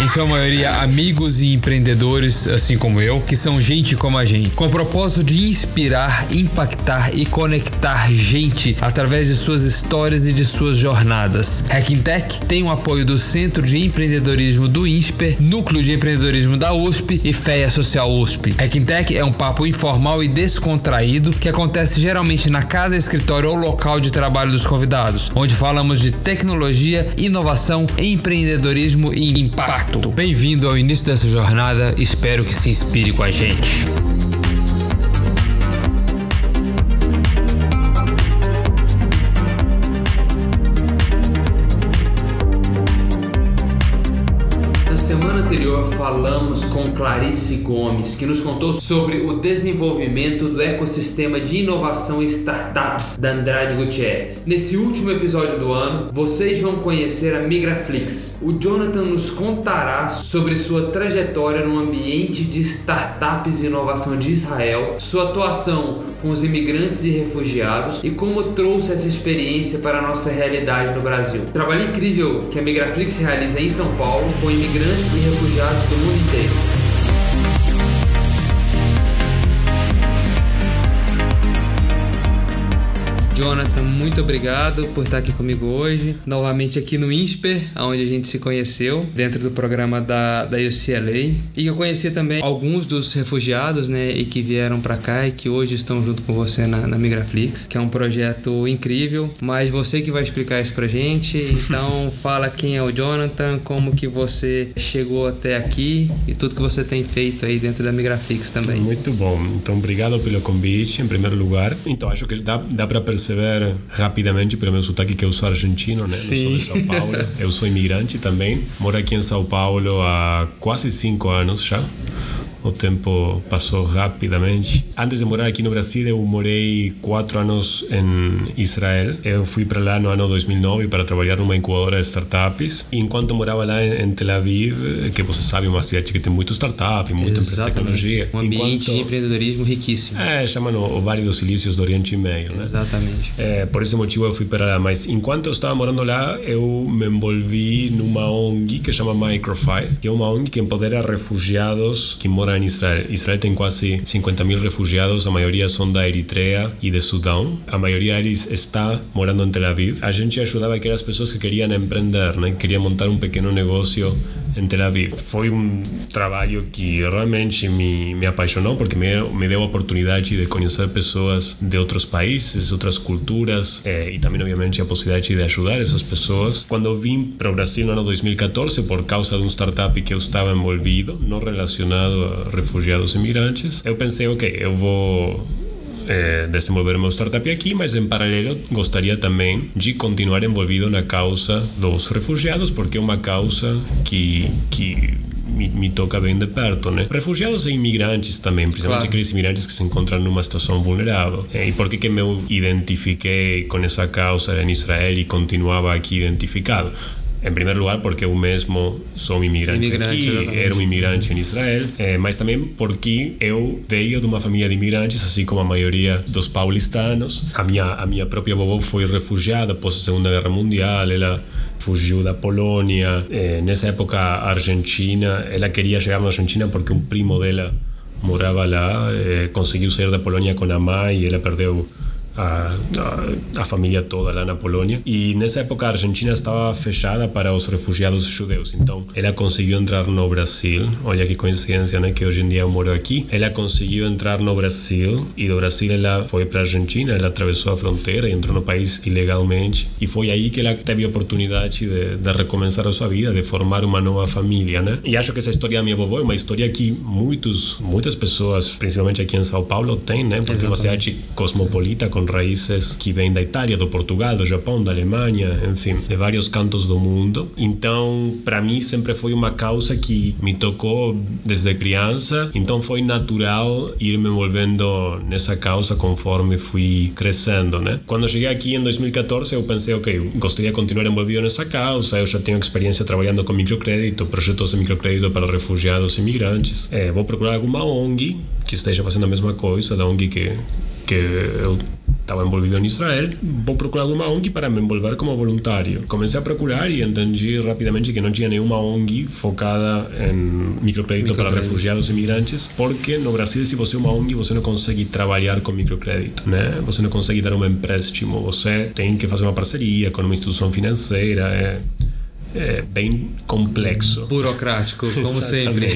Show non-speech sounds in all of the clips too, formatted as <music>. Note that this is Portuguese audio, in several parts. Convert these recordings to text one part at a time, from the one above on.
em sua maioria amigos e empreendedores, assim como eu, que são gente como a gente, com o propósito de inspirar, impactar e conectar gente através de suas histórias e de suas jornadas. Hacking Tech tem o apoio do Centro de Empreendedorismo do INSPER, Núcleo de Empreendedorismo da USP e FEA Social USP. Hacking Tech é um papo informal e descontraído que acontece geralmente na casa, escritório ou local de trabalho dos convidados, onde falamos de tecnologia, inovação, empreendedorismo e impacto. Bem-vindo ao início dessa jornada, espero que se inspire com a gente. Falamos com Clarice Gomes, que nos contou sobre o desenvolvimento do ecossistema de inovação e startups da Andrade Gutierrez. Nesse último episódio do ano, vocês vão conhecer a Migraflix. O Jonathan nos contará sobre sua trajetória no ambiente de startups e inovação de Israel, sua atuação com os imigrantes e refugiados e como trouxe essa experiência para a nossa realidade no Brasil. Trabalho incrível que a Migraflix realiza em São Paulo com imigrantes e refugiados do mundo inteiro. Jonathan, muito obrigado por estar aqui comigo hoje. Novamente aqui no INSPER, onde a gente se conheceu, dentro do programa da, da UCLA. E eu conheci também alguns dos refugiados, né, e que vieram para cá e que hoje estão junto com você na, na Migraflix, que é um projeto incrível. Mas você que vai explicar isso pra gente, <laughs> então fala quem é o Jonathan, como que você chegou até aqui e tudo que você tem feito aí dentro da Migraflix também. Muito bom. Então, obrigado pelo convite, em primeiro lugar. Então, acho que dá, dá para perceber perceber rapidamente pelo meu sotaque que eu sou argentino, né? Sim. Eu sou de São Paulo. eu sou imigrante também. Moro aqui em São Paulo há quase cinco anos já o tempo passou rapidamente. Antes de morar aqui no Brasil, eu morei quatro anos em Israel. Eu fui para lá no ano 2009 para trabalhar numa incubadora de startups. E enquanto morava lá em Tel Aviv, que você sabe, uma cidade que tem muito startup, muita empresa de tecnologia. Um ambiente enquanto, de empreendedorismo riquíssimo. É, chamam o Vale dos Silícios do Oriente Médio, né? Exatamente. É, por esse motivo eu fui para lá. Mas enquanto eu estava morando lá, eu me envolvi numa ONG que chama Microfy, que é uma ONG que empodera refugiados que moram em Israel. Israel tem quase 50 mil refugiados, a maioria são da Eritreia e de Sudão. A maioria deles está morando em Tel Aviv. A gente ajudava aquelas pessoas que queriam empreender, né? queriam montar um pequeno negócio em Tel Aviv. Foi um trabalho que realmente me, me apaixonou porque me, me deu a oportunidade de conhecer pessoas de outros países, outras culturas eh, e também, obviamente, a possibilidade de ajudar essas pessoas. Quando eu vim para o Brasil no ano 2014, por causa de um startup que eu estava envolvido, não relacionado a refugiados e imigrantes, eu pensei, ok, eu vou é, desenvolver meu startup aqui, mas em paralelo gostaria também de continuar envolvido na causa dos refugiados, porque é uma causa que, que me, me, toca bem de perto, né? Refugiados e imigrantes também, principalmente claro. aqueles imigrantes que se encontram numa situação vulnerável. E por que que me identifiquei com essa causa em Israel e continuava aqui identificado? Em primeiro lugar, porque eu mesmo sou um imigrante, imigrante aqui, era um imigrante em Israel, é, mas também porque eu veio de uma família de imigrantes, assim como a maioria dos paulistanos. A minha, a minha própria vovó foi refugiada após a Segunda Guerra Mundial, ela fugiu da Polônia. É, nessa época, a Argentina, ela queria chegar na Argentina porque um primo dela morava lá, é, conseguiu sair da Polônia com a mãe e ela perdeu a, a, a, família toda lá na Polônia. E nessa época a Argentina estava fechada para os refugiados judeus. Então ela conseguiu entrar no Brasil. Olha que coincidência, né? Que hoje em dia eu moro aqui. Ela conseguiu entrar no Brasil e do Brasil ela foi para a Argentina. Ela atravessou a fronteira e entrou no país ilegalmente. E foi aí que ela teve a oportunidade de, de recomeçar a sua vida, de formar uma nova família, né? E acho que essa história da minha vovó é uma história que muitos, muitas pessoas, principalmente aqui em São Paulo, têm, né? Porque Exatamente. você acha cosmopolita com raízes que vêm da Itália, do Portugal, do Japão, da Alemanha, enfim, de vários cantos do mundo. Então, para mim sempre foi uma causa que me tocou desde criança, então foi natural ir me envolvendo nessa causa conforme fui crescendo, né? Quando cheguei aqui em 2014, eu pensei, ok, gostaria de continuar envolvido nessa causa, eu já tenho experiência trabalhando com microcrédito, projetos de microcrédito para refugiados e imigrantes. É, vou procurar alguma ONG que esteja fazendo a mesma coisa, da ONG que que eu estava envolvido em Israel, vou procurar uma ONG para me envolver como voluntário. Comecei a procurar e entendi rapidamente que não tinha nenhuma ONG focada em microcrédito, para refugiados e imigrantes, porque no Brasil, se você é uma ONG, você não consegue trabalhar com microcrédito, né? Você não consegue dar um empréstimo, você tem que fazer uma parceria com uma instituição financeira, é é, bem complexo. Burocrático, como sempre.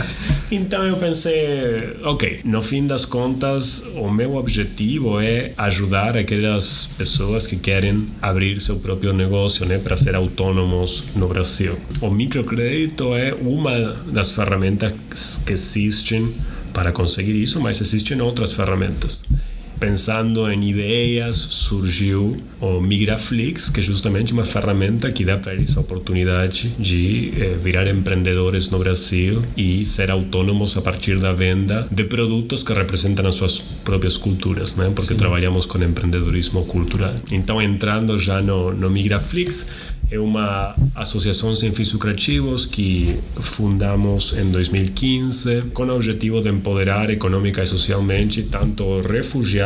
<laughs> então eu pensei, ok, no fim das contas, o meu objetivo é ajudar aquelas pessoas que querem abrir seu próprio negócio, né, para ser autônomos no Brasil. O microcrédito é uma das ferramentas que existem para conseguir isso, mas existem outras ferramentas pensando em ideias, surgiu o Migraflix, que é justamente uma ferramenta que dá para eles a oportunidade de eh, virar empreendedores no Brasil e ser autônomos a partir da venda de produtos que representam as suas próprias culturas, né? porque Sim. trabalhamos com empreendedorismo cultural. Então, entrando já no, no Migraflix, é uma associação sem fins lucrativos que fundamos em 2015 com o objetivo de empoderar econômica e socialmente tanto refugiados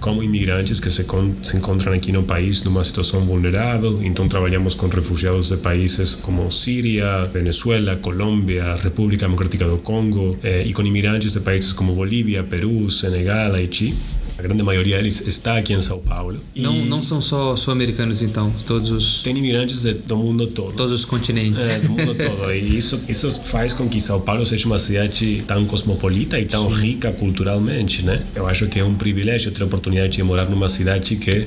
como imigrantes que se, se encontram aqui no país numa situação vulnerável. Então trabalhamos com refugiados de países como Síria, Venezuela, Colômbia, República Democrática do Congo eh, e com imigrantes de países como Bolívia, Peru, Senegal, Haiti. A grande maioria deles está aqui em São Paulo. Não, não são só sul-americanos, então? Todos os... Tem imigrantes de, do mundo todo. Todos os continentes. É, do mundo todo. E isso, isso faz com que São Paulo seja uma cidade tão cosmopolita e tão Sim. rica culturalmente, né? Eu acho que é um privilégio ter a oportunidade de morar numa cidade que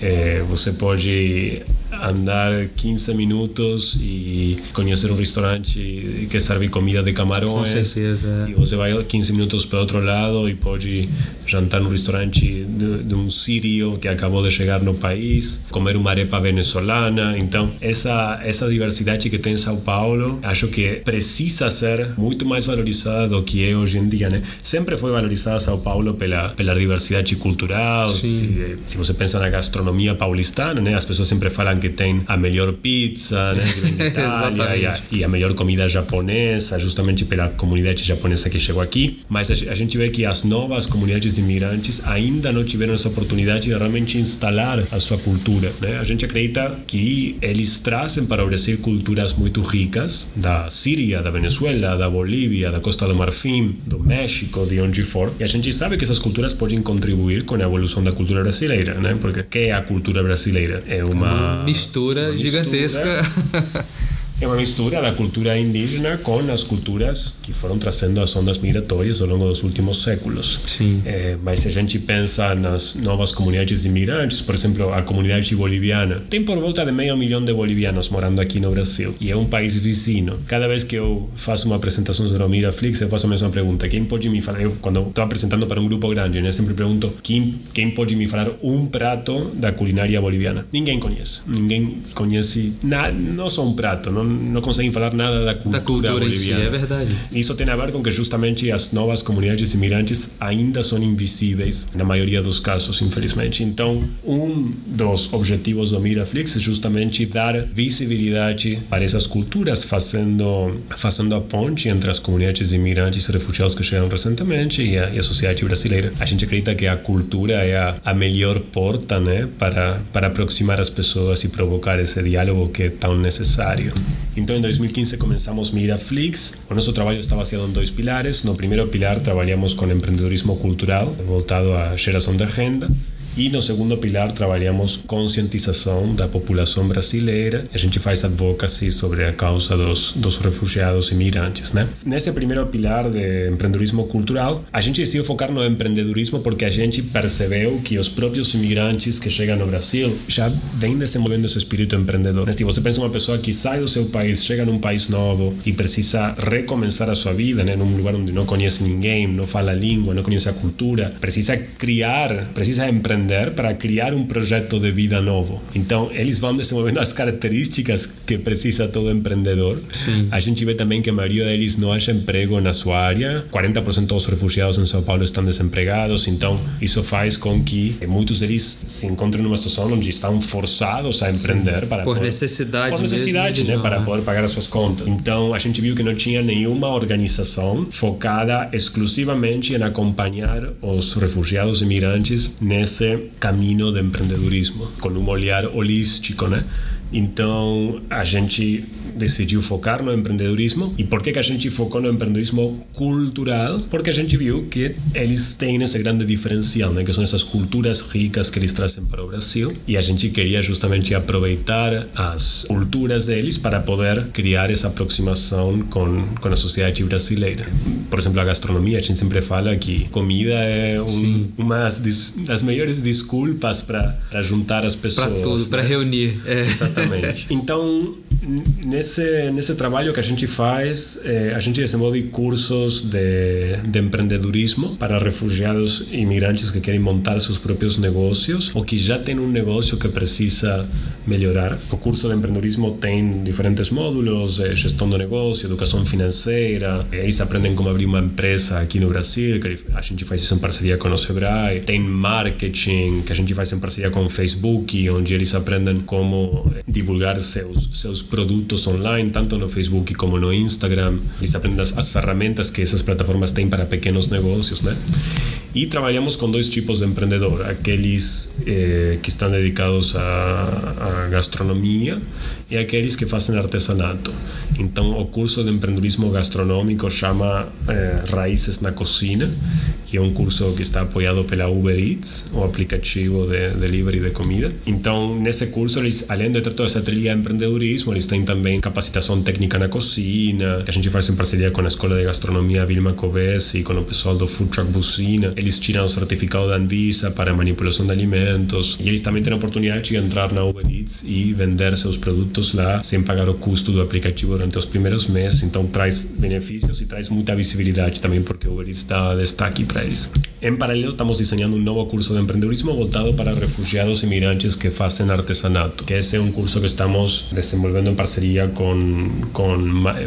é, você pode andar 15 minutos e conhecer um restaurante que serve comida de camarões. Com certeza. E você vai 15 minutos para outro lado e pode jantar no restaurante de, de, um sírio que acabou de chegar no país, comer uma arepa venezuelana. Então, essa, essa diversidade que tem São Paulo, acho que precisa ser muito mais valorizada do que é hoje em dia, né? Sempre foi valorizada São Paulo pela, pela diversidade cultural. Se, se você pensa na gastronomia paulistana, né? As pessoas sempre falam que tem a melhor pizza, né? Que vem de <laughs> Itália e, a, e, a, melhor comida japonesa, justamente pela comunidade japonesa que chegou aqui. Mas a, a gente vê que as novas comunidades imigrantes ainda não tiveram essa oportunidade de realmente instalar a sua cultura, né? A gente acredita que eles trazem para o Brasil culturas muito ricas da Síria, da Venezuela, da Bolívia, da Costa do Marfim, do México, de onde for. E a gente sabe que essas culturas podem contribuir com a evolução da cultura brasileira, né? Porque que é a cultura brasileira. É uma, mistura uma gigantesca. <laughs> É uma mistura da cultura indígena com as culturas que foram trazendo as ondas migratórias ao longo dos últimos séculos. Sim. É, mas se a gente pensa nas novas comunidades imigrantes, por exemplo, a comunidade boliviana, tem por volta de meio milhão de bolivianos morando aqui no Brasil e é um país vizinho. Cada vez que eu faço uma apresentação sobre o Miraflix, eu faço a mesma pergunta: quem pode me falar? Eu, quando estou apresentando para um grupo grande, né, sempre pergunto: quem, quem pode me falar um prato da culinária boliviana? Ninguém conhece. Ninguém conhece nada, não só um prato, não não conseguem falar nada da cultura, da cultura boliviana. Si, é verdade. Isso tem a ver com que justamente as novas comunidades imigrantes ainda são invisíveis na maioria dos casos, infelizmente. Então, um dos objetivos do Miraflix é justamente dar visibilidade para essas culturas, fazendo fazendo a ponte entre as comunidades imigrantes e refugiados que chegaram recentemente e a, e a sociedade brasileira. A gente acredita que a cultura é a, a melhor porta, né, para para aproximar as pessoas e provocar esse diálogo que é tão necessário. Então, em 2015 começamos Miraflix. O nosso trabalho está baseado em dois pilares. No primeiro pilar, trabalhamos com empreendedorismo cultural, voltado à geração de renda. E no segundo pilar trabalhamos conscientização da população brasileira. A gente faz advocacy sobre a causa dos, dos refugiados e migrantes, né? Nesse primeiro pilar de empreendedorismo cultural, a gente decidiu focar no empreendedorismo porque a gente percebeu que os próprios imigrantes que chegam no Brasil já vêm desenvolvendo esse espírito empreendedor. Se você pensa uma pessoa que sai do seu país, chega num país novo e precisa recomeçar a sua vida, né? Num lugar onde não conhece ninguém, não fala a língua, não conhece a cultura, precisa criar, precisa empreender para criar um projeto de vida novo. Então, eles vão desenvolvendo as características que precisa todo empreendedor. Sim. A gente vê também que a maioria deles não acha emprego na sua área. 40% dos refugiados em São Paulo estão desempregados. Então, isso faz com que muitos deles se encontrem numa situação onde estão forçados a empreender para por poder, necessidade, por necessidade, né, para poder pagar as suas contas. Então, a gente viu que não tinha nenhuma organização focada exclusivamente em acompanhar os refugiados e imigrantes nesse esse caminho de empreendedorismo, com um olhar holístico, né? Então, a gente decidiu focar no empreendedorismo. E por que, que a gente focou no empreendedorismo cultural? Porque a gente viu que eles têm esse grande diferencial, né? que são essas culturas ricas que eles trazem para o Brasil. E a gente queria justamente aproveitar as culturas deles para poder criar essa aproximação com, com a sociedade brasileira. Por exemplo, a gastronomia, a gente sempre fala que comida é um, uma das melhores desculpas para juntar as pessoas. Para tudo, né? para reunir. É. Exatamente. <laughs> Então, nesse, nesse trabalho que a gente faz, eh, a gente desenvolve cursos de, de empreendedorismo para refugiados e imigrantes que querem montar seus próprios negócios ou que já têm um negócio que precisa melhorar. O curso de empreendedorismo tem diferentes módulos, eh, gestão do negócio, educação financeira, eles aprendem como abrir uma empresa aqui no Brasil, que a gente faz isso em parceria com o Sebrae, tem marketing, que a gente faz em parceria com o Facebook, onde eles aprendem como divulgar seus, seus produtos online, tanto no Facebook como no Instagram. Eles aprendem as, as ferramentas que essas plataformas têm para pequenos negócios, né? E trabalhamos com dois tipos de empreendedor: aqueles eh, que estão dedicados à gastronomia e aqueles que fazem artesanato. Então, o curso de empreendedorismo gastronômico chama eh, Raízes na Cozinha, que é um curso que está apoiado pela Uber Eats, o aplicativo de delivery de comida. Então, nesse curso, eles, além de ter toda essa trilha de empreendedorismo, eles têm também capacitação técnica na cozinha, que a gente faz em parceria com a Escola de Gastronomia Vilma Covesi e com o pessoal do Food Truck Buzina. Eles tiram o certificado da Anvisa para manipulação de alimentos e eles também têm a oportunidade de entrar na Uber Eats e vender seus produtos lá sem pagar o custo do aplicativo durante os primeiros meses. Então, traz benefícios e traz muita visibilidade também, porque o Uber Eats dá destaque para eles. Em paralelo, estamos desenhando um novo curso de empreendedorismo voltado para refugiados e imigrantes que fazem artesanato, que esse é um curso que estamos desenvolvendo em parceria com, com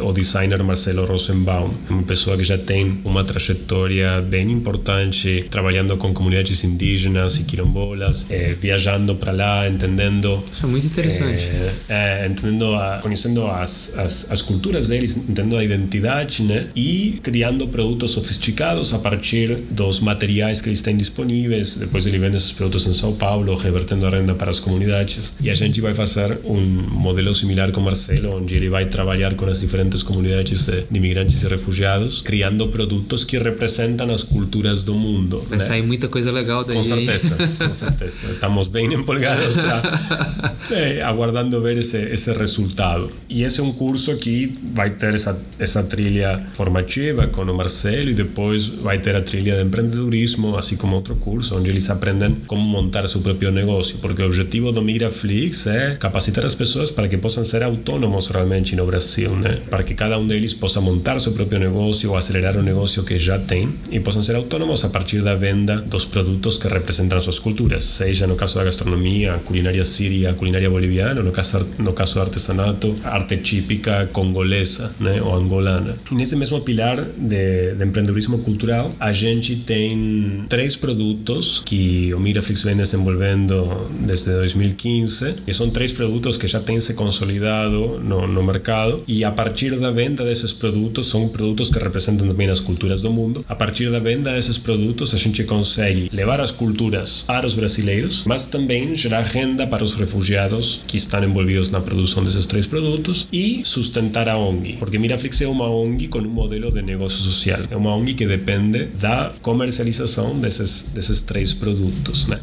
o designer Marcelo Rosenbaum, uma pessoa que já tem uma trajetória bem importante trabalhando com comunidades indígenas e quilombolas, eh, viajando para lá, entendendo. Isso é muito interessante. Eh, entendendo, a, conhecendo as, as, as culturas deles, entendendo a identidade, né? E criando produtos sofisticados a partir dos materiais que eles têm disponíveis. Depois ele vende esses produtos em São Paulo, revertendo a renda para as comunidades. E a gente vai fazer um modelo similar com Marcelo, onde ele vai trabalhar com as diferentes comunidades de, de imigrantes e refugiados, criando produtos que representam as culturas do mundo. Vai né? sair muita coisa legal daí. Com certeza, com certeza. Estamos bem empolgados para é, <laughs> aguardando ver esse, esse resultado. E esse é um curso que vai ter essa, trilha formativa com o Marcelo e depois vai ter a trilha de empreendedorismo, assim como outro curso, onde eles aprendem como montar seu próprio negócio, porque o objetivo do Migraflix é capacitar as pessoas para que possam ser autônomos realmente no Brasil, né? Para que cada um deles possa montar seu próprio negócio ou acelerar o negócio que já tem e possam ser autônomos a partir da venda dos produtos que representam suas culturas, seja no caso da gastronomia, culinária síria, culinária boliviana, no caso caso do artesanato, arte típica congolesa, né, ou angolana. E nesse mesmo pilar de, de empreendedorismo cultural, a gente tem três produtos que o Miraflix vem desenvolvendo desde 2015, e são três produtos que já têm se consolidado no, no mercado, e a partir da venda desses produtos, são produtos que representam também as culturas do mundo, a partir da venda desses produtos a gente consegue levar as culturas para os brasileiros, mas também gerar renda para os refugiados que estão envolvidos na produção desses três produtos e sustentar a ONG, porque Miraflix é uma ONG com um modelo de negócio social, é uma ONG que depende da comercialização desses, desses três produtos, né?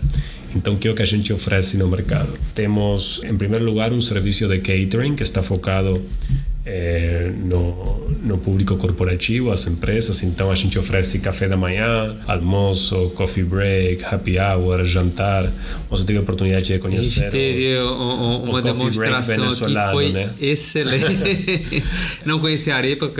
Então, o que é o que a gente oferece no mercado? Temos, em primeiro lugar, um serviço de catering que está focado é, no, no público corporativo, as empresas. Então a gente oferece café da manhã, almoço, coffee break, happy hour, jantar. Você teve a oportunidade de conhecer. A gente teve o, um, uma demonstração aqui foi né? excelente. <laughs> Não conhecia a arepa,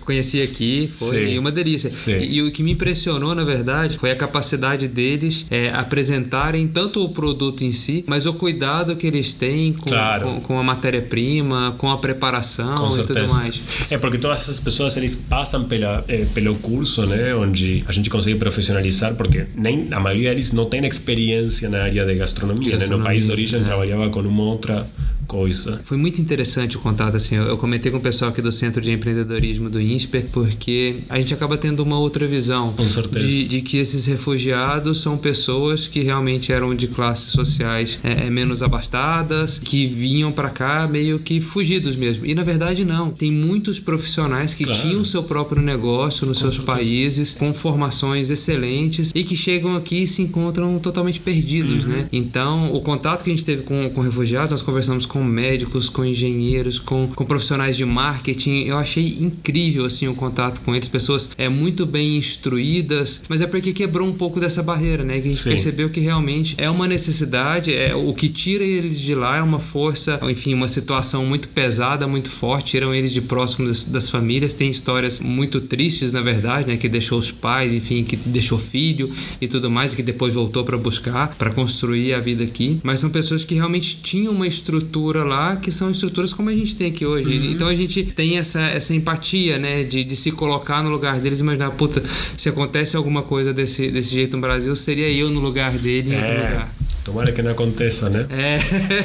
conheci aqui, foi Sim. uma delícia. E, e, o que me impressionou, na verdade, foi a capacidade deles é, apresentarem tanto o produto em si, mas o cuidado que eles têm com, claro. com, com a matéria-prima, com a preparação. Com e tudo mais. É porque todas essas pessoas eles passam pela, eh, pelo curso, né, onde a gente consegue profissionalizar, porque nem a maioria deles não tem experiência na área de gastronomia, gastronomia né? no país de origem é. trabalhava com uma outra coisa. Foi muito interessante o contato, assim. Eu comentei com o pessoal aqui do Centro de Empreendedorismo do INSPER, porque a gente acaba tendo uma outra visão. Com certeza. De, de que esses refugiados são pessoas que realmente eram de classes sociais é, é menos abastadas, que vinham para cá meio que fugidos mesmo. E na verdade, não. Tem muitos profissionais que claro. tinham seu próprio negócio nos com seus certeza. países, com formações excelentes e que chegam aqui e se encontram totalmente perdidos, uhum. né? Então, o contato que a gente teve com, com refugiados, nós conversamos com médicos, com engenheiros, com, com profissionais de marketing. Eu achei incrível, assim, o contato com eles. Pessoas é, muito bem instruídas, mas é porque quebrou um pouco dessa barreira, né? Que a gente Sim. percebeu que realmente é uma necessidade, é o que tira eles de lá é uma força, enfim, uma situação muito pesada, muito forte, tiram eles de próximo das, das famílias. Tem histórias muito tristes, na verdade, né? Que deixou os pais, enfim, que deixou filho e tudo mais, e que depois voltou para buscar, para construir a vida aqui. Mas são pessoas que realmente tinham uma estrutura lá, que são estruturas como a gente tem aqui hoje. Uhum. Então a gente tem essa, essa empatia, né? De, de se colocar no lugar deles, imaginar, puta, se acontece alguma coisa desse, desse jeito no Brasil, seria eu no lugar dele em é. outro lugar. Tomara que não aconteça, né? É,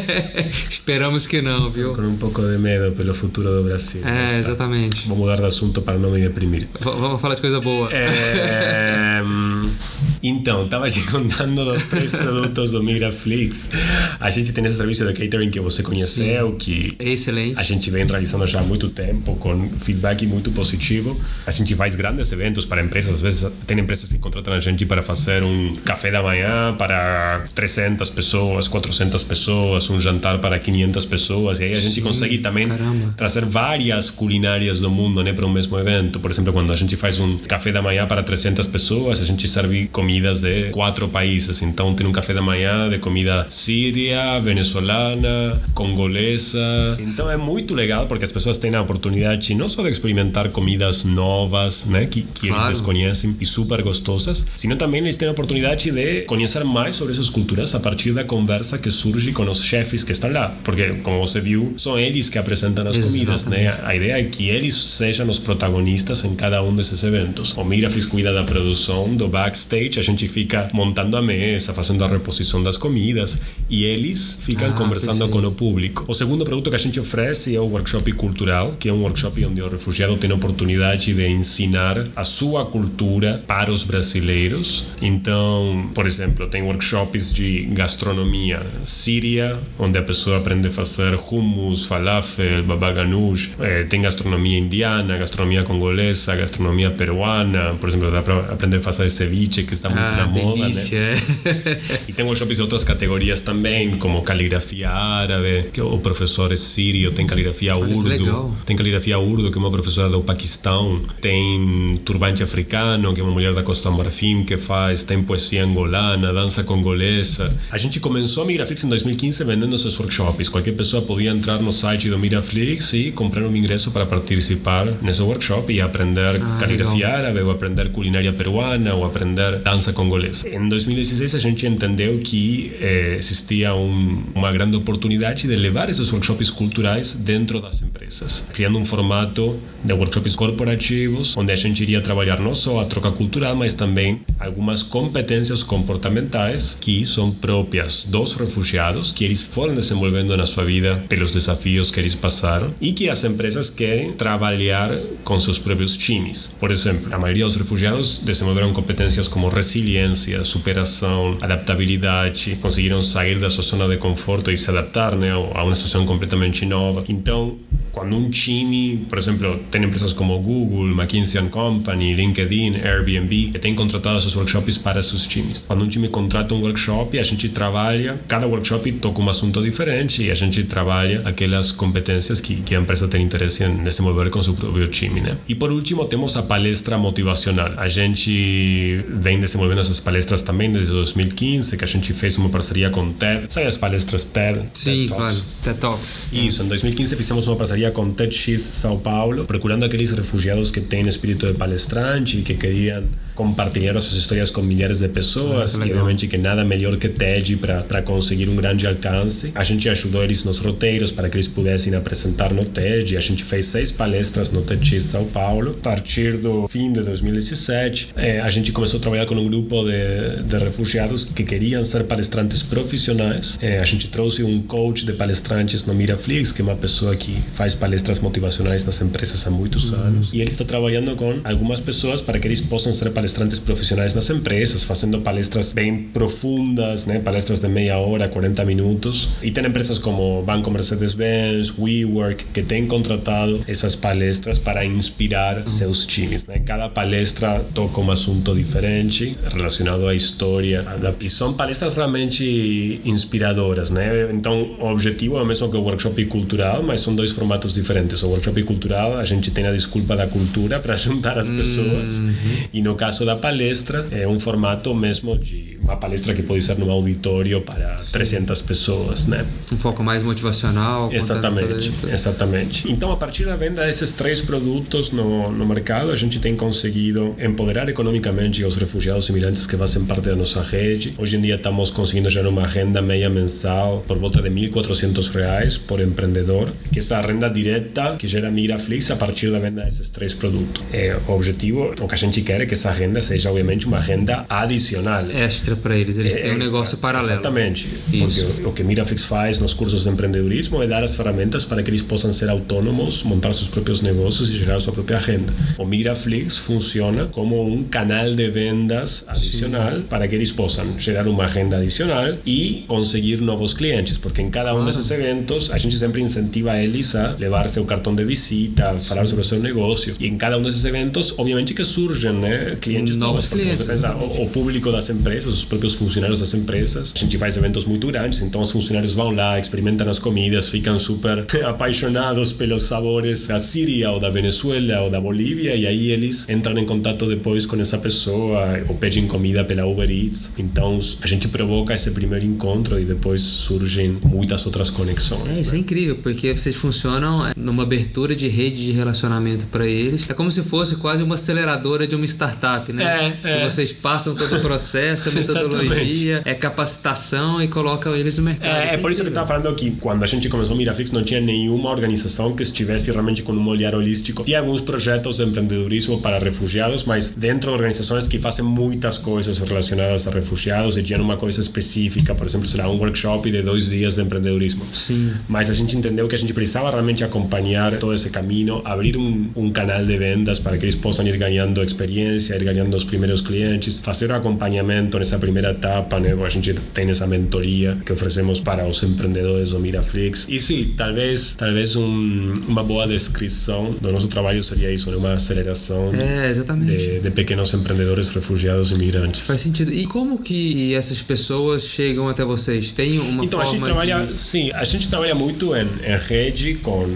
<laughs> esperamos que não, viu? Com um pouco de medo pelo futuro do Brasil. É, exatamente. Vou mudar de assunto para não me deprimir. V vamos falar de coisa boa. É, <laughs> então, estava te <laughs> contando dos três produtos do Migraflix. A gente tem esse serviço de catering que você conheceu, Sim. que é excelente. a gente vem realizando já há muito tempo, com feedback muito positivo. A gente faz grandes eventos para empresas. Às vezes tem empresas que contratam a gente para fazer um café da manhã para 300 300 pessoas, 400 pessoas, um jantar para 500 pessoas, e aí a gente Sim, consegue também caramba. trazer várias culinárias do mundo né, para um mesmo evento. Por exemplo, quando a gente faz um café da manhã para 300 pessoas, a gente serve comidas de quatro países. Então, tem um café da manhã de comida síria, venezuelana, congolesa. Então, é muito legal porque as pessoas têm a oportunidade não só de experimentar comidas novas, né, que, que claro. eles desconhecem e super gostosas, sino também eles têm a oportunidade de conhecer mais sobre essas culturas a partir da conversa que surge com os chefes que estão lá. Porque, como você viu, são eles que apresentam as comidas, né? A ideia é que eles sejam os protagonistas em cada um desses eventos. O Miraflix cuida da produção, do backstage, gente fica montando a mesa, fazendo a reposição das comidas e eles ficam ah, conversando perfeito. com o público. O segundo produto que a gente oferece é o workshop cultural, que é um workshop onde o refugiado tem a oportunidade de ensinar a sua cultura para os brasileiros. Então, por exemplo, tem workshops de gastronomia síria, onde a pessoa aprende a fazer hummus, falafel, baba ganoush. É, tem gastronomia indiana, gastronomia congolesa, gastronomia peruana. Por exemplo, dá para aprender a fazer ceviche, que está muito ah, na moda, delícia. né? e <laughs> tem workshops de outras categorias também, como caligrafia árabe, que o professor é sírio, tem caligrafia urdu, tem caligrafia urdu, que é uma professora do Paquistão, tem turbante africano, que é uma mulher da Costa Marfim que faz, tem poesia angolana, dança congolesa, a gente começou a Migraflix em 2015 vendendo esses workshops. Qualquer pessoa podia entrar no site do Migraflix e comprar um ingresso para participar nesse workshop e aprender ah, caligrafia legal. árabe, ou aprender culinária peruana, ou aprender dança congolesa. Em 2016 a gente entendeu que eh, existia um, uma grande oportunidade de levar esses workshops culturais dentro das empresas, criando um formato de workshops corporativos, onde a gente iria trabalhar não só a troca cultural, mas também algumas competências comportamentais que são próprias dos refugiados, que eles foram desenvolvendo na sua vida pelos desafios que eles passaram e que as empresas querem trabalhar com seus próprios times. Por exemplo, a maioria dos refugiados desenvolveram competências como resiliência, superação, adaptabilidade, conseguiram sair da sua zona de conforto e se adaptar né, a uma situação completamente nova. Então, quando um time, por exemplo, tem empresas como Google, McKinsey Company, LinkedIn, Airbnb, que têm contratado esses workshops para seus times. Quando um time contrata um workshop, a gente trabalha, cada workshop toca um assunto diferente e a gente trabalha aquelas competências que, que a empresa tem interesse em desenvolver com seu próprio time, né? E por último, temos a palestra motivacional. A gente vem desenvolvendo essas palestras também desde 2015, que a gente fez uma parceria com TED. Sabe as palestras TED? Sim, TED Talks. claro. TED Talks. Isso, em 2015 fizemos uma parceria com TEDx São Paulo, procurando aqueles refugiados que têm espírito de palestrante e que queriam compartilhar essas histórias com milhares de pessoas ah, e obviamente que nada melhor que TED para conseguir um grande alcance. A gente ajudou eles nos roteiros para que eles pudessem apresentar no TED. A gente fez seis palestras no TEDx São Paulo. A partir do fim de 2017, eh, a gente começou a trabalhar com um grupo de, de refugiados que queriam ser palestrantes profissionais. Eh, a gente trouxe um coach de palestrantes no Miraflix, que é uma pessoa que faz palestras motivacionais nas empresas há muitos uhum. anos. E ele está trabalhando com algumas pessoas para que eles possam ser palestrantes profissionais nas empresas, fazendo palestras bem profundas, né? palestras de meia hora, 40 minutos. E tem empresas como Banco Mercedes-Benz, WeWork, que têm contratado essas palestras para inspirar seus times. Né? Cada palestra toca um assunto diferente relacionado à história. E são palestras realmente inspiradoras. Né? Então, o objetivo é o mesmo que o workshop cultural, mas são dois formatos diferentes. O workshop cultural, a gente tem a desculpa da cultura para <laughs> juntar as pessoas. Uhum. E no caso da palestra, é um formato mesmo de uma palestra que pode ser num auditório para Sim. 300 pessoas, né? Um foco mais motivacional. Exatamente, exatamente. Então, a partir da venda desses três produtos no, no mercado, a gente tem conseguido empoderar economicamente os refugiados e imigrantes que fazem parte da nossa rede. Hoje em dia estamos conseguindo gerar uma renda meia mensal por volta de 1.400 reais por empreendedor, que é a renda direta que gera Migraflix a partir da venda desses três produtos. É, o objetivo, o que a gente quer é que essa renda seja, obviamente, uma renda adicional. Extra para eles, eles é têm um negócio paralelo. Exatamente. Isso. Porque o que Miraflix faz nos cursos de empreendedorismo é dar as ferramentas para que eles possam ser autônomos, montar seus próprios negócios e gerar sua própria renda. O Miraflix funciona como um canal de vendas adicional Sim. para que eles possam gerar uma renda adicional e conseguir novos clientes, porque em cada um ah. desses eventos a gente sempre incentiva eles a levar seu cartão de visita, falar sobre o seu negócio. E em cada um desses eventos, obviamente que surgem né, clientes novos, porque clientes. você pensa, o, o público das empresas, os próprios funcionários das empresas, a gente faz eventos muito grandes, então os funcionários vão lá, experimentam as comidas, ficam super <laughs> apaixonados pelos sabores da Síria ou da Venezuela ou da Bolívia e aí eles entram em contato depois com essa pessoa ou pedem comida pela Uber Eats. Então a gente provoca esse primeiro encontro e depois surgem muitas outras conexões. É, isso é né? é incrível, porque vocês funcionam numa abertura de rede de relacionamento para eles. É como se fosse quase uma aceleradora de uma startup, né? É, é. Que vocês passam todo o processo, a <laughs> metodologia, é capacitação e colocam eles no mercado. É, é por isso que eu estava falando que quando a gente começou o Mirafix não tinha nenhuma organização que estivesse realmente com um olhar holístico. Tinha alguns projetos de empreendedorismo para refugiados, mas dentro de organizações que fazem muitas coisas relacionadas a refugiados e tinham uma coisa específica, por exemplo, será um workshop de dois dias de empreendedorismo. Sim. Mas a gente entendeu que a gente precisava realmente acompanhar todo esse caminho, abrir um, um canal de vendas para que eles possam ir ganhando experiência, ir ganhando os primeiros clientes, fazer o acompanhamento nessa primeira etapa, né? A gente tem essa mentoria que oferecemos para os empreendedores do Miraflix. E sim, talvez, talvez um, uma boa descrição do nosso trabalho seria isso, né? uma aceleração é, de, de, pequenos empreendedores refugiados e imigrantes. Faz sentido. E como que essas pessoas chegam até vocês? Tem uma então, forma a gente trabalha, de... sim, a gente trabalha muito em, em rede com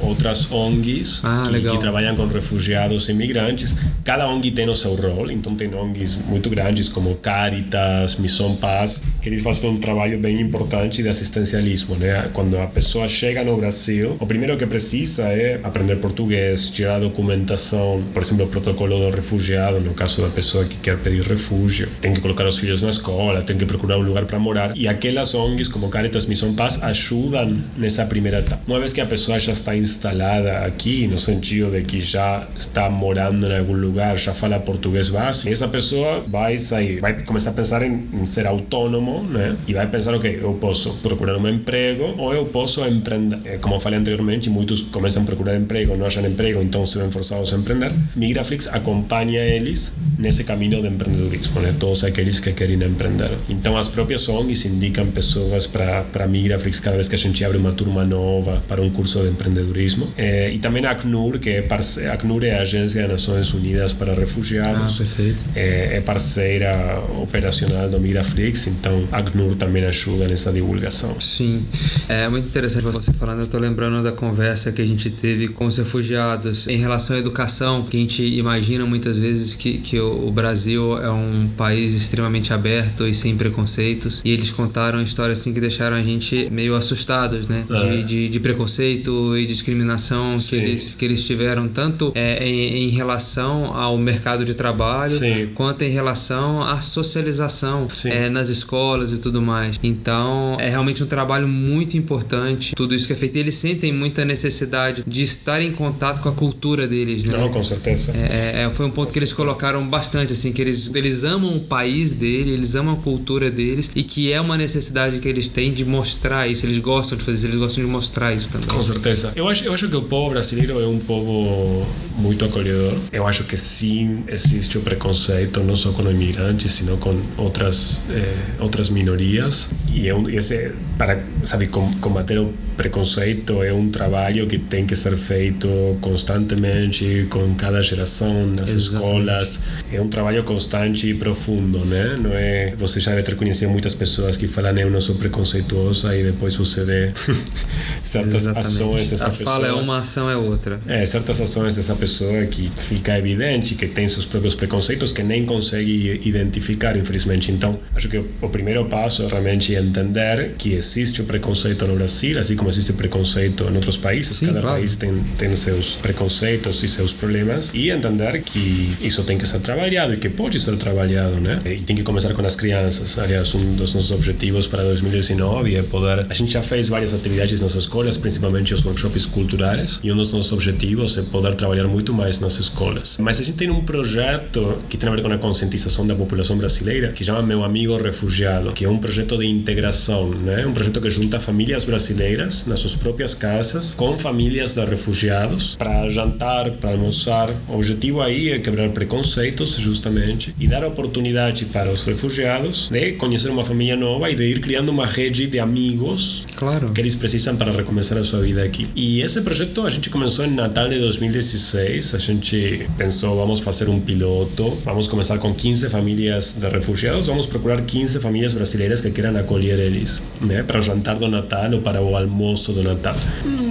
outras ONGs ah, que, que, trabalham com refugiados e imigrantes. Cada ONG tem o seu rol, então tem ONGs muito grandes como Caritas, Missão Paz, que eles fazem um trabalho bem importante de assistencialismo, né? Quando a pessoa chega no Brasil, o primeiro que precisa é aprender português, tirar documentação, por exemplo, o protocolo do refugiado, no caso da pessoa que quer pedir refúgio, tem que colocar os filhos na escola, tem que procurar um lugar para morar. E aquelas ONGs como Caritas, Missão Paz ajudam nessa primeira etapa. Uma vez que a pessoa já está instalada aqui, no sentido de que já está morando em algum lugar, já fala português básico, essa pessoa vai sair, vai começar a pensar em, em ser autônomo, né? E vai pensar, ok, eu posso procurar um emprego ou eu posso empreender. É, como eu falei anteriormente, muitos começam a procurar emprego, não acham emprego, então se ven forçados a empreender. Migraflix acompanha eles nesse caminho de empreendedorismo, né? Todos aqueles que querem empreender. Então as próprias ONGs indicam pessoas para Migraflix cada vez que a gente abre uma turma nova para um curso de empreendedorismo. É, e também a ACNUR, que é parce... a ACNUR é a Agência das Nações Unidas para Refugiados. Ah. É, é parceira operacional do Migraflix, então a ACNUR também ajuda nessa divulgação. Sim, é muito interessante você falando. Eu estou lembrando da conversa que a gente teve com os refugiados em relação à educação, que a gente imagina muitas vezes que, que o Brasil é um país extremamente aberto e sem preconceitos. E eles contaram histórias assim que deixaram a gente meio assustados, né? De, É. de, de preconceito e discriminação que eles, que eles tiveram tanto é, em, em relação ao mercado de trabalho Sim. quanto em relação à socialização é, nas escolas e tudo mais. Então é realmente um trabalho muito importante. Tudo isso que é feito. E eles sentem muita necessidade de estar em contato com a cultura deles, né? Não, com certeza. É, é, foi um ponto que eles colocaram bastante, assim, que eles, eles amam o país dele, eles amam a cultura deles e que é uma necessidade que eles têm de mostrar isso. Eles gostam de fazer isso, eles gostam de mostrar isso também. Com certeza. Eu acho, eu acho que o povo brasileiro é um povo muito acolhedor. Eu acho que sim existe o preconceito, não só com imigrantes, sino com outras eh, outras minorias. E é um, esse para sabe com, combater o preconceito é um trabalho que tem que ser feito constantemente com cada geração nas Exatamente. escolas. É um trabalho constante e profundo, né? Não é você já deve ter conhecido muitas pessoas que falam eu não sou preconceituosa e depois você vê <laughs> certas ações dessa a pessoa. fala é uma, a ação é outra. É, certas ações dessa pessoa que fica evidente que tem seus próprios preconceitos que nem consegue identificar, infelizmente. Então, acho que o, o primeiro passo é realmente entender que existe o preconceito no Brasil, assim como existe o preconceito em outros países. Sim, Cada claro. país tem, tem seus preconceitos e seus problemas. E entender que isso tem que ser trabalhado e que pode ser trabalhado, né? E tem que começar com as crianças. Aliás, um dos nossos objetivos para 2019 é poder. A gente já fez várias atividades nas escolas, principalmente os workshops culturais, e um dos nossos objetivos é poder trabalhar muito mais nas escolas. Mas a gente tem um projeto que tem a ver com a conscientização da população brasileira, que chama Meu Amigo Refugiado, que é um projeto de integração, né? Um projeto que junta famílias brasileiras nas suas próprias casas com famílias de refugiados para jantar, para almoçar. O objetivo aí é quebrar preconceitos, justamente, e dar oportunidade para os refugiados de conhecer uma família nova e de ir criando uma rede de amigos Claro. que eles precisam para recomeçar a sua vida aqui. E esse projeto a gente começou em Natal de 2016. A gente pensou, vamos fazer um piloto, vamos começar com 15 famílias de refugiados, vamos procurar 15 famílias brasileiras que queiram acolher eles, né, para o jantar do Natal ou para o almoço do Natal.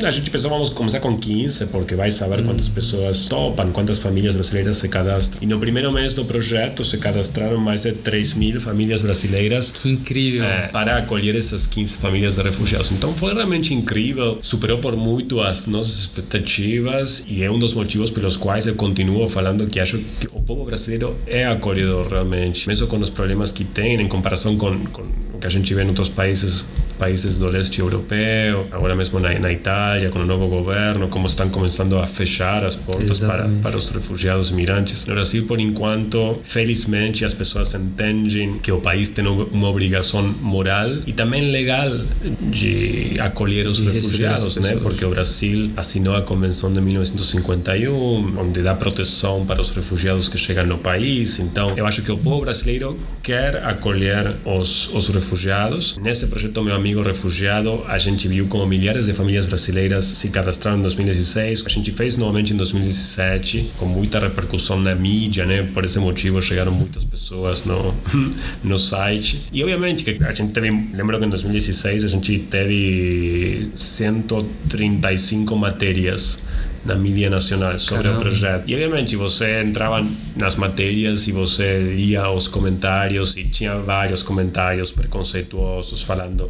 A gente pensou, vamos começar com 15, porque vai saber quantas pessoas topam, quantas famílias brasileiras se cadastram. E no primeiro mês do projeto se cadastraram mais de 3 mil famílias brasileiras Que incrível. é, para acolher essas 15 famílias de refugiados. Então foi realmente incrível, superou por muito as nossas expectativas e é um dos motivos pelos quais eu continuo falando que acho que o povo brasileiro é acolhedor realmente, mesmo com os problemas que tem em comparação com, com o que a gente vê em outros países países do leste europeu, agora mesmo na, Itália, com o novo governo, como estão começando a fechar as portas para, para os refugiados migrantes. No Brasil, por enquanto, felizmente as pessoas entendem que o país tem uma obrigação moral e também legal de acolher os refugiados, né? Porque o Brasil assinou a Convenção de 1951, onde dá proteção para os refugiados que chegam no país. Então, eu acho que o povo brasileiro quer acolher os, os refugiados. Nesse projeto, meu amigo refugiado, a gente viu como milhares de famílias brasileiras se cadastraram em 2016. A gente fez novamente em 2017, com muita repercussão na mídia, né? Por esse motivo chegaram muitas pessoas no, <laughs> no site. E obviamente que a gente teve, lembro que em 2016 a gente teve 135 matérias na mídia nacional sobre Caramba. o projeto. E obviamente você entrava nas matérias e você lia os comentários e tinha vários comentários preconceituosos falando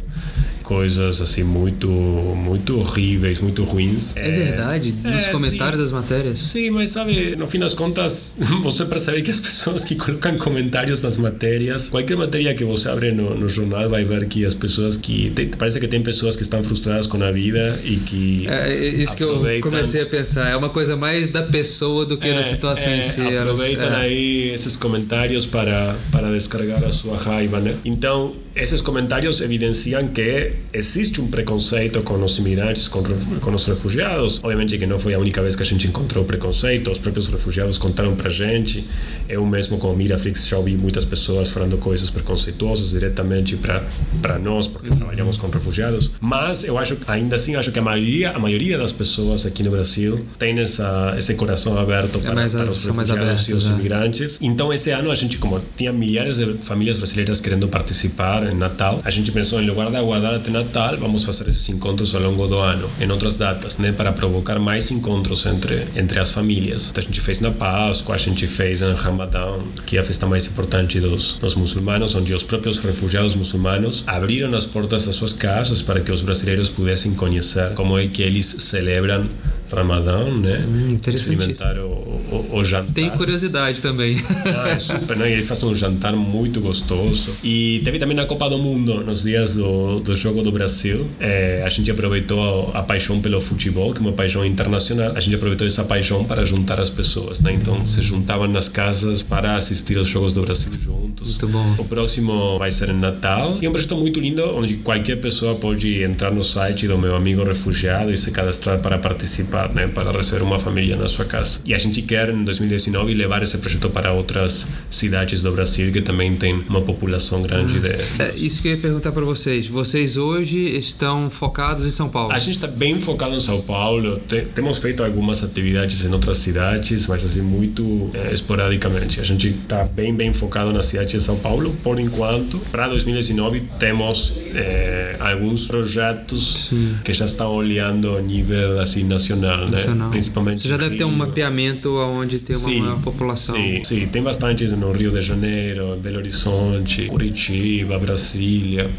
coisas assim muito muito horríveis, muito ruins. É verdade, nos é, comentários sim. das matérias. Sim, mas sabe, no fim das contas, <laughs> você percebe que as pessoas que colocam comentários nas matérias, qualquer matéria que você abre no, no jornal vai ver que as pessoas que tem- parece que tem pessoas que estão frustradas com a vida e que É é isso que eu comecei a pensar. É uma coisa mais da pessoa do que da situação é, em si. Aproveitam é. aí esses comentários para, para descargar a sua raiva, né? Então, esses comentários evidenciam que existe um preconceito com os imigrantes, com, com os refugiados. Obviamente que não foi a única vez que a gente encontrou preconceito, os próprios refugiados contaram pra gente. Eu mesmo, como Miraflix, já ouvi muitas pessoas falando coisas preconceituosas diretamente para nós, porque trabalhamos com refugiados. Mas eu acho, ainda assim, acho que a maioria, a maioria das pessoas aqui no Brasil tem essa, esse coração aberto para, mais- para os refugiados e os abertos, é. imigrantes. Então, esse ano, a gente, como tinha milhares de famílias brasileiras querendo participar em Natal, a gente pensou, em lugar de aguardar até Natal, vamos fazer esses encontros ao longo do ano, em outras datas, né, para provocar mais encontros entre entre as famílias. Então a gente fez na Páscoa, a gente fez em Ramadã, que é a festa mais importante dos, dos muçulmanos, onde os próprios refugiados muçulmanos abriram as portas das suas casas para que os brasileiros pudessem conhecer como é que eles celebram Ramadã, né? Hum, interessante. Experimentar o, o, o, jantar. Tem curiosidade também. Ah, é super, né? E eles fazem um jantar muito gostoso. E teve também a Copa do Mundo, nos dias do, do Jogo do Brasil. É, a gente aproveitou a paixão pelo futebol, que é uma paixão internacional. A gente aproveitou essa paixão para juntar as pessoas, né? Então se juntavam nas casas para assistir aos Jogos do Brasil juntos. Muito bom. O próximo vai ser em Natal. E é um projeto muito lindo, onde qualquer pessoa pode entrar no site do meu amigo refugiado e se cadastrar para participar, né? Para receber uma família na sua casa. E a gente quer, em 2019, levar esse projeto para outras cidades do Brasil que também tem uma população grande de... É, isso que eu ia perguntar para vocês. Vocês hoje estão focados em São Paulo? A gente está bem focado em São Paulo. temos feito algumas atividades em outras cidades, mas assim, muito é, esporadicamente. A gente está bem, bem focado na cidade de São Paulo, por enquanto. Para 2019, temos é, alguns projetos Sim. que já estão olhando a nível assim, nacional, nacional. né? Principalmente Você já deve Rio. ter um mapeamento onde tem uma sim, maior população. Sim, sim, tem bastantes no Rio de Janeiro, Belo Horizonte, Curitiba, Brasília.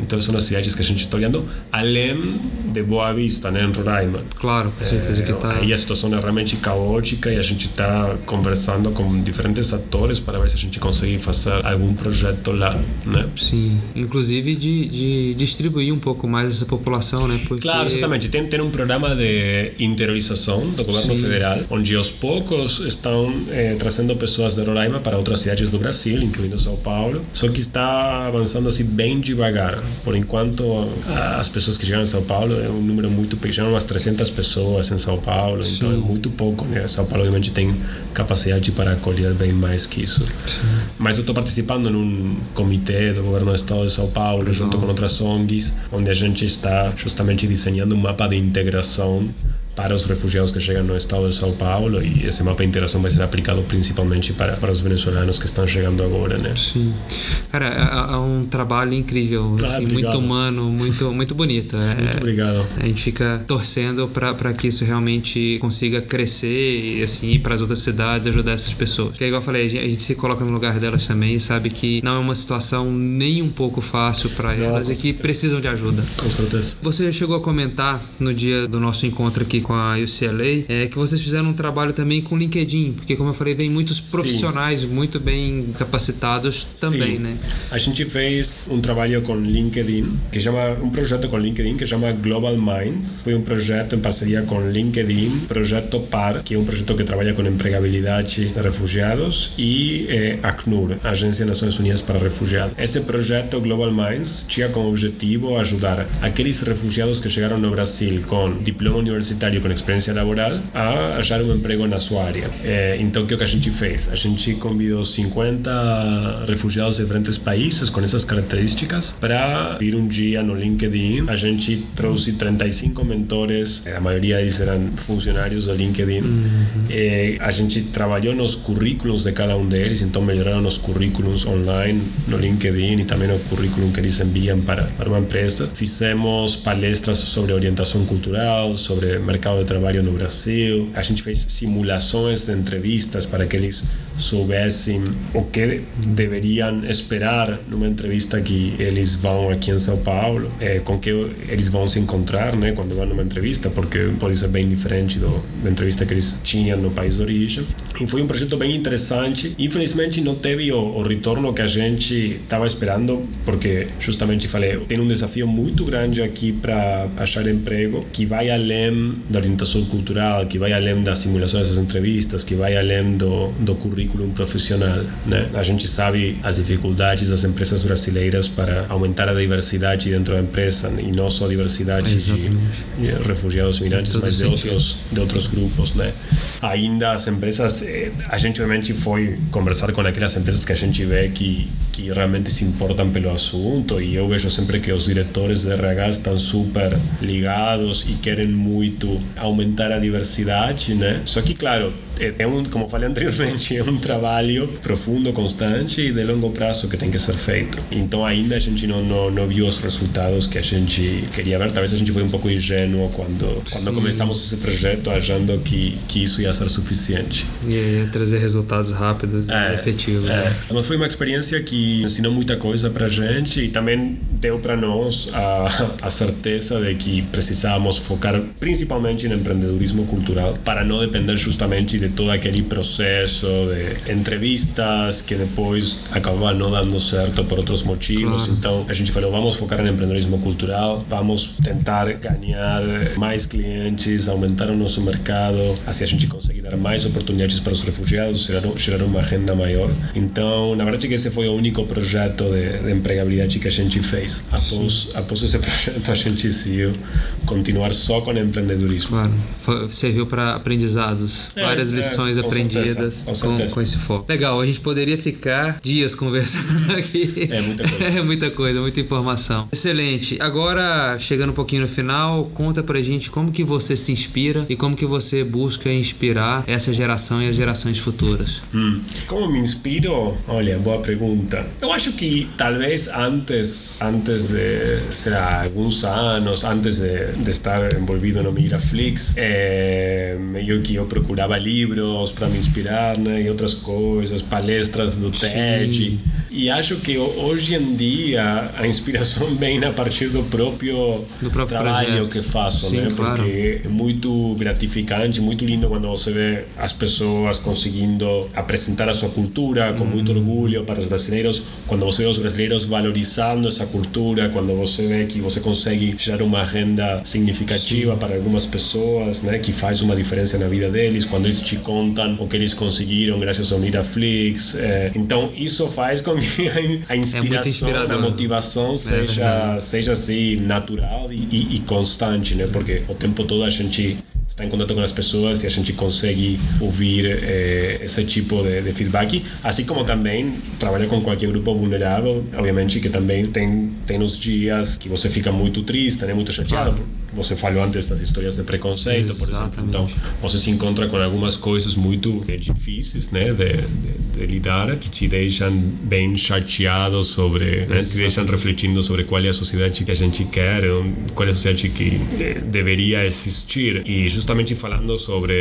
Então são as cidades que a gente está olhando, além de Boa Vista, né, em Roraima. Claro, com certeza é, que está. Aí a situação é realmente caótica e a gente está conversando com diferentes atores para ver se a gente consegue fazer algum projeto lá, né? Sim, inclusive de, de distribuir um pouco mais essa população, né? Porque... Claro, exatamente. Tem, tem um programa de interiorização do governo Sim. federal, onde aos poucos estão eh, trazendo pessoas de Roraima para outras cidades do Brasil, incluindo São Paulo, só que está avançando assim bem devagar. Por enquanto, as pessoas que chegam em São Paulo é um número muito pequeno, umas 300 pessoas em São Paulo, Sim. então é muito pouco. Né? São Paulo, obviamente, tem capacidade para acolher bem mais que isso. Sim. Mas eu estou participando num comitê do governo do estado de São Paulo, junto com outras ONGs, onde a gente está justamente desenhando um mapa de integração para os refugiados que chegam no estado de São Paulo e esse mapa de interação vai ser aplicado principalmente para, para os venezuelanos que estão chegando agora, né? Sim. Cara, é, é um trabalho incrível, assim, muito humano, muito <laughs> muito bonito. É, muito obrigado. A gente fica torcendo para que isso realmente consiga crescer e assim ir para as outras cidades, ajudar essas pessoas. Porque igual eu falei, a gente, a gente se coloca no lugar delas também e sabe que não é uma situação nem um pouco fácil para elas e que precisam de ajuda. Com certeza. Você chegou a comentar no dia do nosso encontro aqui com a UCLA, é que vocês fizeram um trabalho também com LinkedIn, porque como eu falei, vem muitos profissionais Sim. muito bem capacitados também, Sim. né? A gente fez um trabalho com LinkedIn, que chama um projeto com LinkedIn que chama Global Minds. Foi um projeto em parceria com LinkedIn, projeto PAR, que é um projeto que trabalha com empregabilidade de refugiados e eh, ACNUR, Agência das Nações Unidas para Refugiados. Esse projeto Global Minds tinha como objetivo ajudar aqueles refugiados que chegaram no Brasil com diploma universitário com experiência laboral a achar um emprego na sua área. Então, o que a gente fez? A gente convidou 50 refugiados de diferentes países com essas características para ir um dia no LinkedIn. A gente trouxe 35 mentores, a maioria deles eram funcionários do LinkedIn. Uhum. A gente trabalhou nos currículos de cada um deles, então melhoraram os currículos online no LinkedIn e também o currículo que eles enviam para, para uma empresa. Fizemos palestras sobre orientação cultural, sobre mercado de trabalho no Brasil. A gente fez simulações de entrevistas para que eles soubessem o que deveriam esperar numa entrevista que eles vão aqui em São Paulo, é, com que eles vão se encontrar, né, quando vão numa entrevista, porque pode ser bem diferente do, da entrevista que eles tinham no país de origem. E foi um projeto bem interessante. Infelizmente não teve o, o retorno que a gente estava esperando, porque justamente falei, tem um desafio muito grande aqui para achar emprego que vai além da orientação cultural, que vai além das simulações das entrevistas, que vai além do, do currículo profissional. Né? A gente sabe as dificuldades das empresas brasileiras para aumentar a diversidade dentro da empresa, e não só a diversidade de refugiados imigrantes, mas de outros, de outros grupos. Né? Ainda as empresas, eh, a gente realmente foi conversar com aquelas empresas que a gente vê que, que realmente se importam pelo assunto, e eu vejo sempre que os diretores de RH estão super ligados e querem muito aumentar a diversidade, né? Só que, claro, é, é um, como falei anteriormente, <laughs> é um trabalho profundo, constante e de longo prazo que tem que ser feito. Então ainda a gente não, não, não viu os resultados que a gente queria ver. Talvez a gente foi um pouco ingênuo quando, quando começamos esse projeto, achando que, que isso ia ser suficiente. E trazer resultados rápidos é, e efetivos. É. Né? Mas foi uma experiência que ensinou muita coisa pra gente e também deu para nós a, a certeza de que precisávamos focar principalmente no empreendedorismo cultural para não depender justamente de todo aquele processo de entrevistas que depois acabavam não dando certo por outros motivos. Claro. Então a gente falou, vamos focar no empreendedorismo cultural, vamos tentar ganhar mais clientes, aumentar o nosso mercado, assim a gente conseguir dar mais oportunidades para os refugiados, gerar, gerar uma renda maior. Então, na verdade, que esse foi o único projeto de, de empregabilidade que a gente fez. Após, após esse projeto, a gente decidiu continuar só com empreendedorismo. Claro, foi, serviu para aprendizados, é, várias é, lições aprendidas certeza, com, com, esse foco. Legal, a gente poderia ficar dias conversando <laughs> aqui. É muita coisa. <laughs> é muita coisa, muita informação. Excelente. Agora, chegando um pouquinho no final, conta pra gente como que você se inspira e como que você busca inspirar essa geração e as gerações futuras. Hum. Como me inspiro? Olha, boa pergunta. Eu acho que talvez antes, antes de, será, alguns anos, antes de, de estar envolvido no Migraflix, é, meio que eu procurava livros para me inspirar, né, e outras coisas, palestras do TED. Sim. E acho que hoje em dia a inspiração <laughs> vem a partir do próprio, do próprio trabalho projeto. que faço, Sim, né? Claro. Porque é muito gratificante, muito lindo quando você vê as pessoas conseguindo apresentar a sua cultura com muito mm. orgulho para os brasileiros, quando você vê os brasileiros valorizando essa cultura, quando você vê que você consegue gerar uma renda significativa Sim. para algumas pessoas, né? Que faz uma diferença na vida deles, quando eles te contam o que eles conseguiram graças ao Miraflix. É, então isso faz com que <laughs> a inspiração, é a motivação é seja, seja assim natural e, e, e constante, né? Porque o tempo todo a gente está em contato com as pessoas e a gente consegue ouvir eh, esse tipo de, de, feedback, assim como também trabalhar com qualquer grupo vulnerável, obviamente que também tem tem os dias que você fica muito triste, né, muito chateado. Ah você falou antes das histórias de preconceito, Exatamente. por exemplo. Então, você se encontra com algumas coisas muito difíceis, né, de, de, de lidar, que te deixam bem chateado sobre, né, te deixam refletindo sobre qual é a sociedade que a gente quer, qual é a sociedade que eh, deveria existir. E justamente falando sobre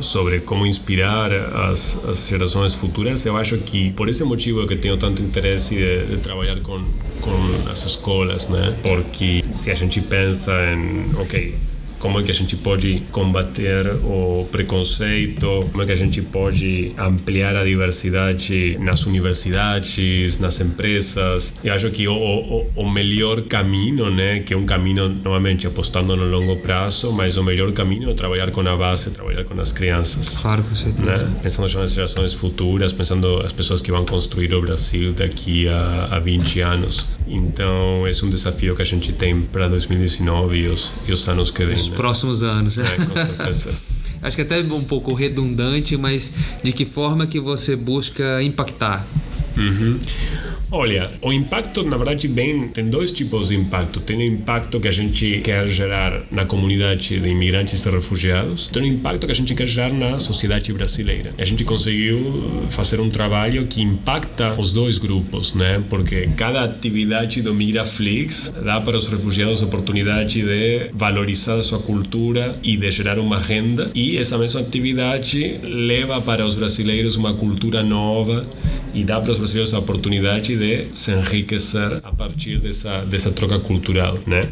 sobre como inspirar as, as gerações futuras, eu acho que por esse motivo que tenho tanto interesse de, de trabalhar com com as escolas, né? Porque se a gente pensa em ok, como é que a gente pode combater o preconceito, como é que a gente pode ampliar a diversidade nas universidades, nas empresas. Eu acho que o, o, o melhor caminho, né, que é um caminho, novamente, apostando no longo prazo, mas o melhor caminho é trabalhar com a base, trabalhar com as crianças. Claro, com certeza. Né? Pensando já nas gerações futuras, pensando as pessoas que vão construir o Brasil daqui a, a 20 anos. Então, é um desafio que a gente tem para 2019 e os, e os anos que vêm nos próximos anos. É, com certeza. <laughs> Acho que até um pouco redundante, mas de que forma que você busca impactar? Uhum. Olha, o impacto, na verdade, bem, tem dois tipos de impacto. Tem o impacto que a gente quer gerar na comunidade de imigrantes e refugiados, tem o impacto que a gente quer gerar na sociedade brasileira. A gente conseguiu fazer um trabalho que impacta os dois grupos, né? Porque cada atividade do Migraflix dá para os refugiados a oportunidade de valorizar a sua cultura e de gerar uma renda, e essa mesma atividade leva para os brasileiros uma cultura nova e dá para os brasileiros a oportunidade de se enriquecer a partir dessa, dessa troca cultural, né?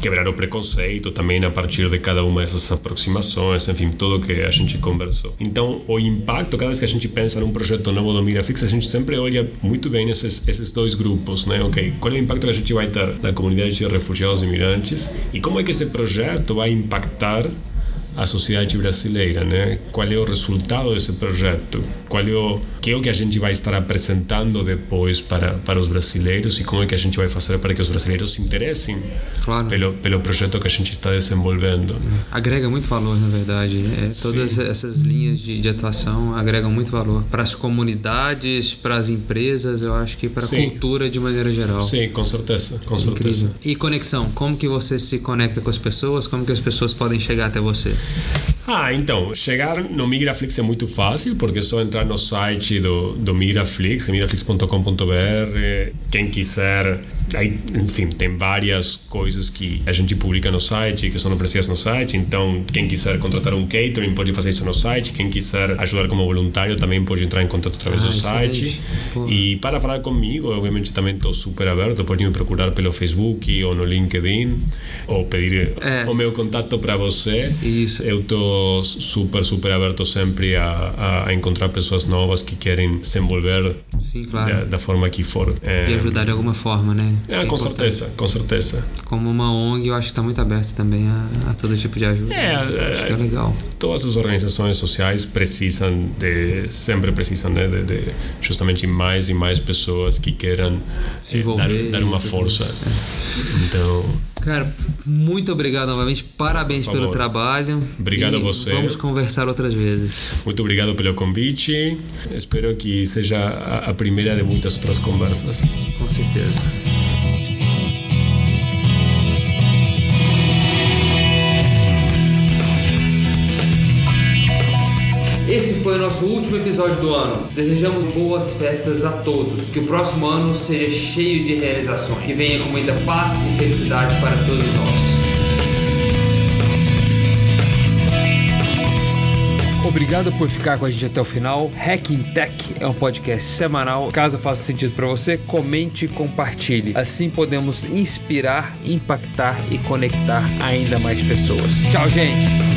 quebrar o preconceito também a partir de cada uma dessas aproximações, enfim, tudo que a gente conversou. Então, o impacto, cada vez que a gente pensa num projeto novo do Migraflix, a gente sempre olha muito bem esses, esses dois grupos, né? Ok, qual é o impacto que a gente vai ter na comunidade de refugiados e imigrantes e como é que esse projeto vai impactar a sociedade brasileira, né? Qual é o resultado desse projeto? Qual é o que é o que a gente vai estar apresentando depois para para os brasileiros e como é que a gente vai fazer para que os brasileiros se interessem claro. pelo pelo projeto que a gente está desenvolvendo? Agrega muito valor, na verdade. Né? Todas Sim. essas linhas de, de, atuação agregam muito valor para as comunidades, para as empresas, eu acho que para a cultura de maneira geral. Sim, com certeza, com certeza. E conexão, como que você se conecta com as pessoas? Como que as pessoas podem chegar até você? Ah, então, chegar no Migraflix é muito fácil, porque é só entrar no site do, do Migraflix, migraflix.com.br. Quem quiser, aí, enfim, tem várias coisas que a gente publica no site, que são oferecidas no site. Então, quem quiser contratar um catering pode fazer isso no site. Quem quiser ajudar como voluntário também pode entrar em contato através ah, do site. E para falar comigo, obviamente também estou super aberto. Pode me procurar pelo Facebook ou no LinkedIn, ou pedir é. o meu contato para você. Isso. Eu estou super, super aberto sempre a, a, encontrar pessoas novas que querem se envolver Sim, claro. da, da forma que for. É, e ajudar de alguma forma, né? É, é com certeza, com certeza. Como uma ONG, eu acho que está muito aberto também a, a, todo tipo de ajuda. É, acho que é legal. Todas as organizações sociais precisam de, sempre precisam né, de, de justamente mais e mais pessoas que queiram se envolver, dar, dar uma força. É. Então Cara, muito obrigado novamente. Parabéns pelo trabalho. Obrigado a você. Vamos conversar outras vezes. Muito obrigado pelo convite. Espero que seja a primeira de muitas outras conversas. Com certeza. Esse foi o nosso último episódio do ano. Desejamos boas festas a todos. Que o próximo ano seja cheio de realizações. Que venha com muita paz e felicidade para todos nós. Obrigado por ficar com a gente até o final. Hacking Tech é um podcast semanal. Caso faça sentido para você, comente e compartilhe. Assim podemos inspirar, impactar e conectar ainda mais pessoas. Tchau, gente!